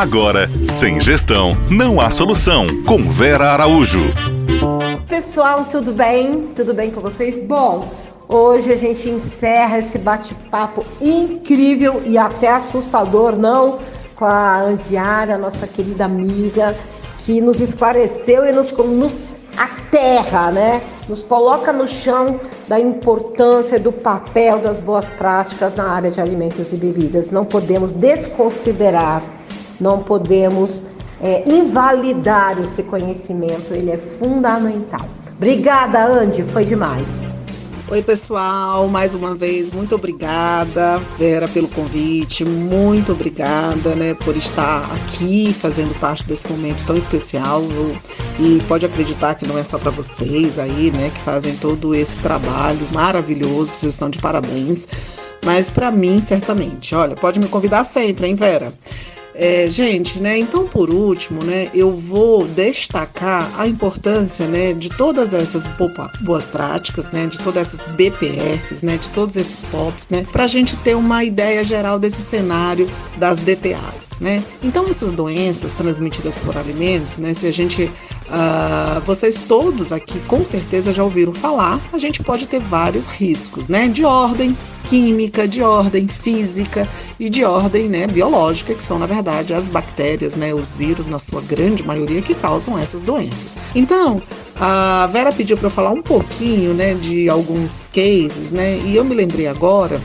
Agora, sem gestão, não há solução. Com Vera Araújo. Pessoal, tudo bem? Tudo bem com vocês? Bom, hoje a gente encerra esse bate-papo incrível e até assustador, não? Com a Andiara, nossa querida amiga, que nos esclareceu e nos, nos aterra, né? Nos coloca no chão da importância do papel das boas práticas na área de alimentos e bebidas. Não podemos desconsiderar não podemos é, invalidar esse conhecimento, ele é fundamental. Obrigada, Andy, foi demais. Oi, pessoal, mais uma vez, muito obrigada, Vera, pelo convite, muito obrigada, né, por estar aqui fazendo parte desse momento tão especial. E pode acreditar que não é só para vocês aí, né, que fazem todo esse trabalho maravilhoso, vocês estão de parabéns, mas para mim, certamente. Olha, pode me convidar sempre, hein, Vera? É, gente, né? Então, por último, né, eu vou destacar a importância, né, de todas essas boas práticas, né, de todas essas BPFs, né, de todos esses POPs, né, para a gente ter uma ideia geral desse cenário das DTAs, né. Então, essas doenças transmitidas por alimentos, né, se a gente, uh, vocês todos aqui com certeza já ouviram falar, a gente pode ter vários riscos, né, de ordem química, de ordem física e de ordem, né, biológica, que são na verdade as bactérias, né, os vírus, na sua grande maioria, que causam essas doenças. Então, a Vera pediu para eu falar um pouquinho, né, de alguns cases, né, e eu me lembrei agora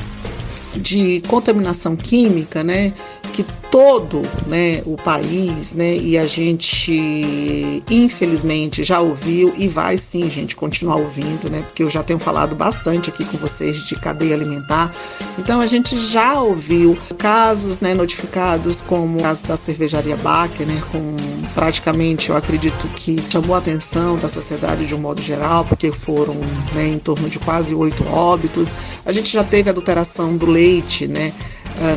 de contaminação química, né, que todo né, o país, né, e a gente infelizmente já ouviu e vai sim, gente, continuar ouvindo, né, porque eu já tenho falado bastante aqui com vocês de cadeia alimentar. Então a gente já ouviu casos, né, notificados como o caso da cervejaria Baker, né, com praticamente, eu acredito que chamou a atenção da sociedade de um modo geral, porque foram né, em torno de quase oito óbitos. A gente já teve adulteração do leite, né,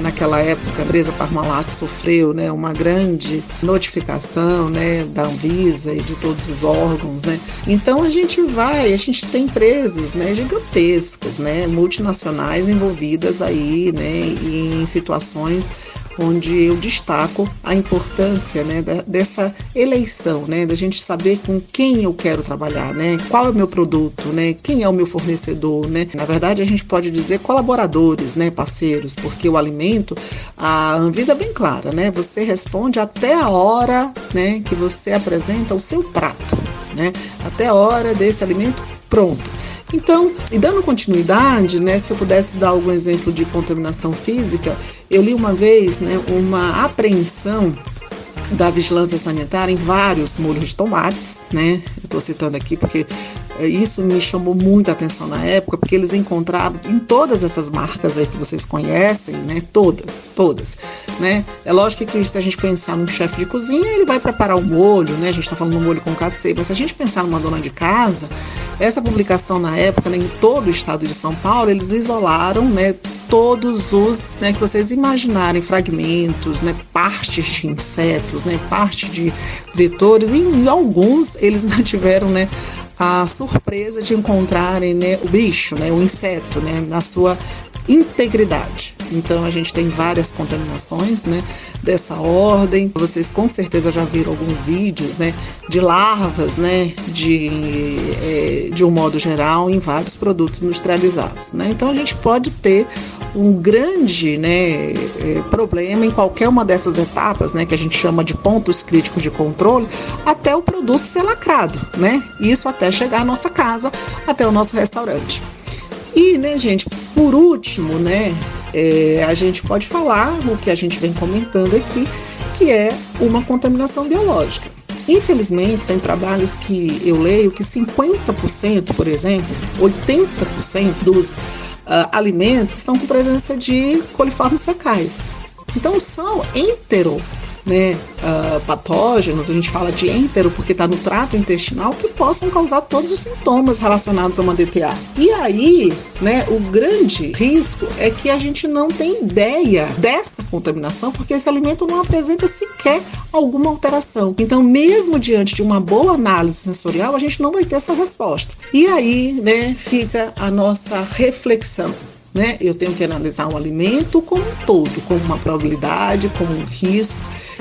naquela época, a empresa Parmalat sofreu né, uma grande notificação né, da Anvisa e de todos os órgãos. Né? Então a gente vai, a gente tem empresas né, gigantescas, né, multinacionais envolvidas aí né, em situações onde eu destaco a importância né, da, dessa eleição, né, da gente saber com quem eu quero trabalhar, né, qual é o meu produto, né, quem é o meu fornecedor, né. Na verdade, a gente pode dizer colaboradores, né, parceiros, porque o alimento, a Anvisa é bem clara, né, você responde até a hora, né, que você apresenta o seu prato, né, até a hora desse alimento pronto. Então, e dando continuidade, né, se eu pudesse dar algum exemplo de contaminação física, eu li uma vez né, uma apreensão da vigilância sanitária em vários molhos de tomates, né? Estou citando aqui porque é, isso me chamou muita atenção na época, porque eles encontraram em todas essas marcas aí que vocês conhecem, né? Todas, todas, né? É lógico que se a gente pensar num chefe de cozinha, ele vai preparar o molho, né? A gente está falando do molho com cacê, mas se a gente pensar numa dona de casa, essa publicação na época, né, em todo o estado de São Paulo, eles isolaram, né? Todos os, né, que vocês imaginarem, fragmentos, né, partes de insetos, né, parte de vetores, e, e alguns eles não tiveram, né, a surpresa de encontrarem né, o bicho, né, o inseto, né, na sua integridade. Então a gente tem várias contaminações, né, dessa ordem. Vocês com certeza já viram alguns vídeos, né, de larvas, né, de, é, de um modo geral em vários produtos industrializados, né. Então a gente pode ter um grande né, é, problema em qualquer uma dessas etapas, né, que a gente chama de pontos críticos de controle, até o produto ser lacrado, né? Isso até chegar à nossa casa, até o nosso restaurante. E, né, gente, por último, né, é, a gente pode falar o que a gente vem comentando aqui, que é uma contaminação biológica. Infelizmente, tem trabalhos que eu leio que 50%, por exemplo, 80% dos uh, alimentos estão com presença de coliformes fecais. Então são entero né, uh, patógenos, a gente fala de entero porque está no trato intestinal, que possam causar todos os sintomas relacionados a uma DTA. E aí, né, o grande risco é que a gente não tem ideia dessa contaminação, porque esse alimento não apresenta sequer alguma alteração. Então, mesmo diante de uma boa análise sensorial, a gente não vai ter essa resposta. E aí, né, fica a nossa reflexão. Né? Eu tenho que analisar um alimento como um todo, como uma probabilidade, como um risco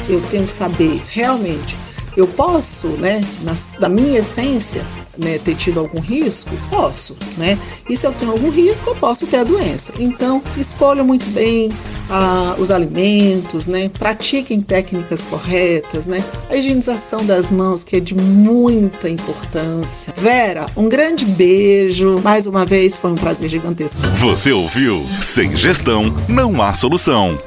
eu tenho que saber realmente, eu posso, né, na, da minha essência, né, ter tido algum risco? Posso, né? E se eu tenho algum risco, eu posso ter a doença. Então, escolha muito bem ah, os alimentos, né? Pratiquem técnicas corretas, né? A higienização das mãos, que é de muita importância. Vera, um grande beijo. Mais uma vez, foi um prazer gigantesco. Você ouviu? Sem gestão, não há solução.